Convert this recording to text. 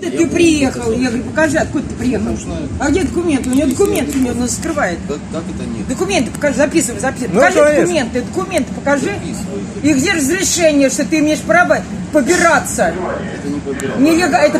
Ты приехал, я говорю, покажи, откуда ты приехал. А где документы? У него документы, у него нас скрывает. Как, как это нет? Документы покажи, записывай, записывай. Ну, покажи конечно. документы, документы покажи. Записывай. И где разрешение, что ты имеешь право побираться? Это не побираться. Нелег... Это